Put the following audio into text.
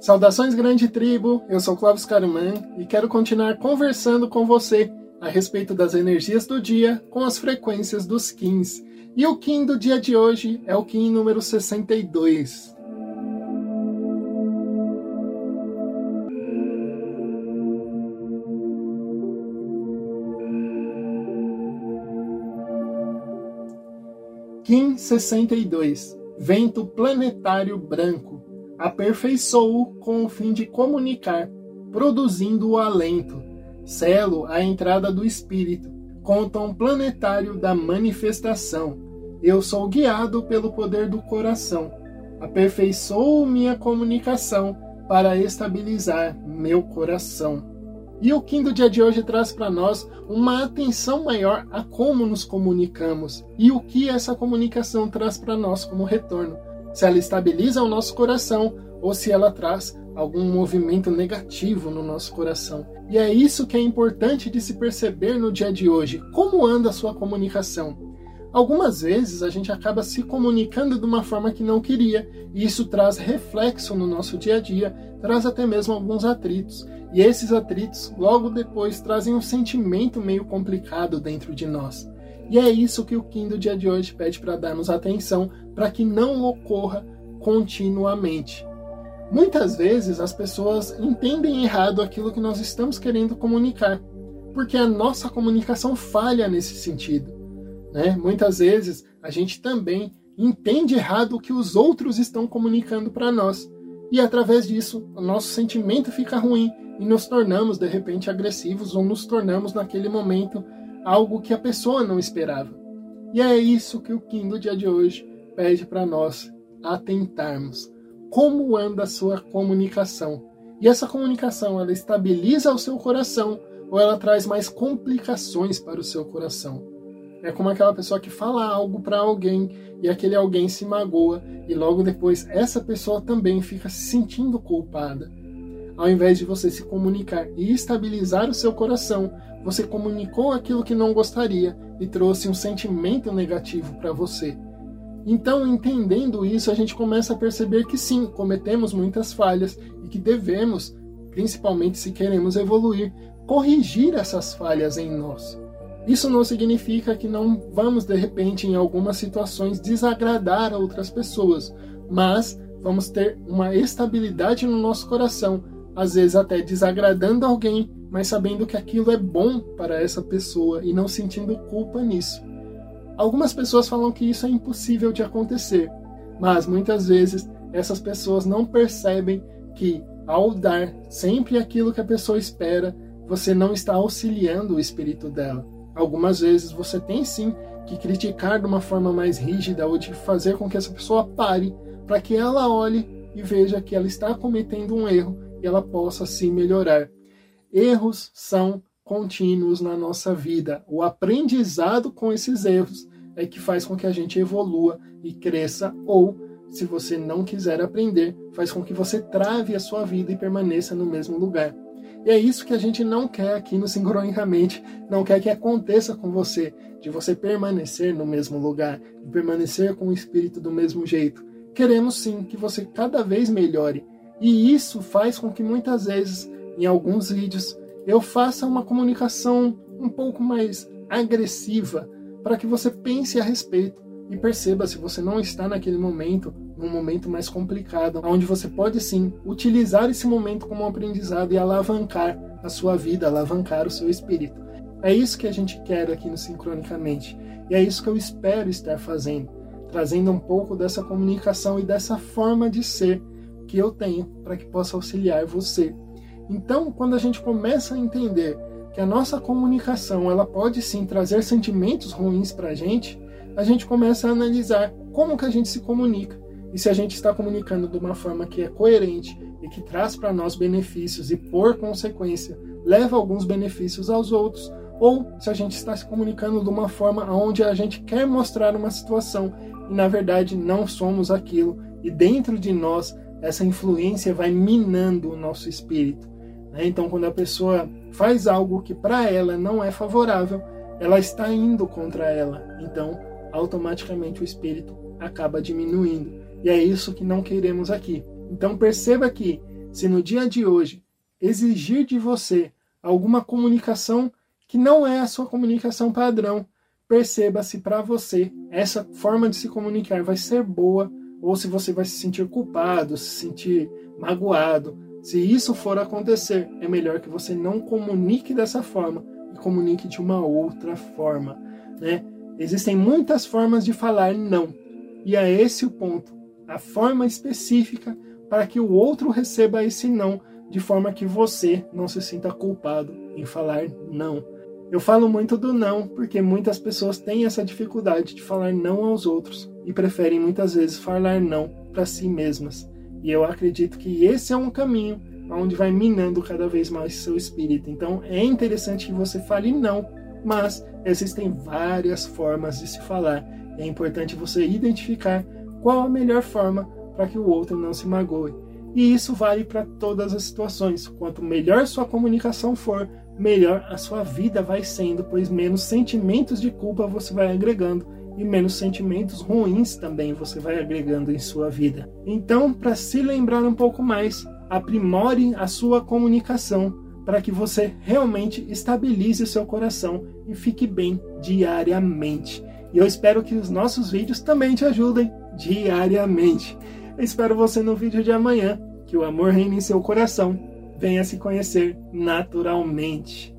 Saudações, grande tribo! Eu sou Clóvis Caruman e quero continuar conversando com você a respeito das energias do dia com as frequências dos Kins. E o Kim do dia de hoje é o Kim número 62. Kim 62 Vento planetário branco aperfeiçoou com o fim de comunicar, produzindo o alento, selo a entrada do espírito, com o tom planetário da manifestação. Eu sou guiado pelo poder do coração. Aperfeiçoo minha comunicação para estabilizar meu coração. E o do dia de hoje traz para nós uma atenção maior a como nos comunicamos e o que essa comunicação traz para nós como retorno se ela estabiliza o nosso coração ou se ela traz algum movimento negativo no nosso coração. E é isso que é importante de se perceber no dia de hoje. Como anda a sua comunicação? Algumas vezes a gente acaba se comunicando de uma forma que não queria, e isso traz reflexo no nosso dia a dia, traz até mesmo alguns atritos. E esses atritos logo depois trazem um sentimento meio complicado dentro de nós. E é isso que o Kim do dia de hoje pede para darmos atenção para que não ocorra continuamente. Muitas vezes as pessoas entendem errado aquilo que nós estamos querendo comunicar, porque a nossa comunicação falha nesse sentido. Né? Muitas vezes a gente também entende errado o que os outros estão comunicando para nós, e através disso o nosso sentimento fica ruim e nos tornamos de repente agressivos ou nos tornamos naquele momento algo que a pessoa não esperava. E é isso que o Kim do dia de hoje pede para nós atentarmos. Como anda a sua comunicação? E essa comunicação, ela estabiliza o seu coração ou ela traz mais complicações para o seu coração? É como aquela pessoa que fala algo para alguém e aquele alguém se magoa e logo depois essa pessoa também fica se sentindo culpada. Ao invés de você se comunicar e estabilizar o seu coração, você comunicou aquilo que não gostaria e trouxe um sentimento negativo para você. Então, entendendo isso, a gente começa a perceber que sim, cometemos muitas falhas e que devemos, principalmente se queremos evoluir, corrigir essas falhas em nós. Isso não significa que não vamos, de repente, em algumas situações, desagradar a outras pessoas, mas vamos ter uma estabilidade no nosso coração, às vezes até desagradando alguém, mas sabendo que aquilo é bom para essa pessoa e não sentindo culpa nisso. Algumas pessoas falam que isso é impossível de acontecer, mas muitas vezes essas pessoas não percebem que ao dar sempre aquilo que a pessoa espera, você não está auxiliando o espírito dela. Algumas vezes você tem sim que criticar de uma forma mais rígida ou de fazer com que essa pessoa pare para que ela olhe e veja que ela está cometendo um erro ela possa se melhorar. Erros são contínuos na nossa vida. O aprendizado com esses erros é que faz com que a gente evolua e cresça, ou, se você não quiser aprender, faz com que você trave a sua vida e permaneça no mesmo lugar. E é isso que a gente não quer aqui no Sincronicamente, não quer que aconteça com você, de você permanecer no mesmo lugar, de permanecer com o espírito do mesmo jeito. Queremos sim que você cada vez melhore, e isso faz com que muitas vezes, em alguns vídeos, eu faça uma comunicação um pouco mais agressiva para que você pense a respeito e perceba se você não está naquele momento, num momento mais complicado, onde você pode sim utilizar esse momento como um aprendizado e alavancar a sua vida, alavancar o seu espírito. É isso que a gente quer aqui no Sincronicamente. E é isso que eu espero estar fazendo, trazendo um pouco dessa comunicação e dessa forma de ser que eu tenho para que possa auxiliar você. Então, quando a gente começa a entender que a nossa comunicação ela pode sim trazer sentimentos ruins para a gente, a gente começa a analisar como que a gente se comunica e se a gente está comunicando de uma forma que é coerente e que traz para nós benefícios e por consequência leva alguns benefícios aos outros, ou se a gente está se comunicando de uma forma onde a gente quer mostrar uma situação e na verdade não somos aquilo e dentro de nós essa influência vai minando o nosso espírito. Né? Então, quando a pessoa faz algo que para ela não é favorável, ela está indo contra ela. Então, automaticamente o espírito acaba diminuindo. E é isso que não queremos aqui. Então, perceba que se no dia de hoje exigir de você alguma comunicação que não é a sua comunicação padrão, perceba se para você essa forma de se comunicar vai ser boa ou se você vai se sentir culpado, se sentir magoado. Se isso for acontecer, é melhor que você não comunique dessa forma e comunique de uma outra forma, né? Existem muitas formas de falar não, e é esse o ponto, a forma específica para que o outro receba esse não, de forma que você não se sinta culpado em falar não. Eu falo muito do não porque muitas pessoas têm essa dificuldade de falar não aos outros e preferem muitas vezes falar não para si mesmas. E eu acredito que esse é um caminho onde vai minando cada vez mais seu espírito. Então é interessante que você fale não, mas existem várias formas de se falar. É importante você identificar qual a melhor forma para que o outro não se magoe. E isso vale para todas as situações. Quanto melhor sua comunicação for, melhor a sua vida vai sendo, pois menos sentimentos de culpa você vai agregando e menos sentimentos ruins também você vai agregando em sua vida. Então, para se lembrar um pouco mais, aprimore a sua comunicação para que você realmente estabilize o seu coração e fique bem diariamente. E eu espero que os nossos vídeos também te ajudem diariamente. Eu espero você no vídeo de amanhã. Que o amor reine em seu coração venha se conhecer naturalmente.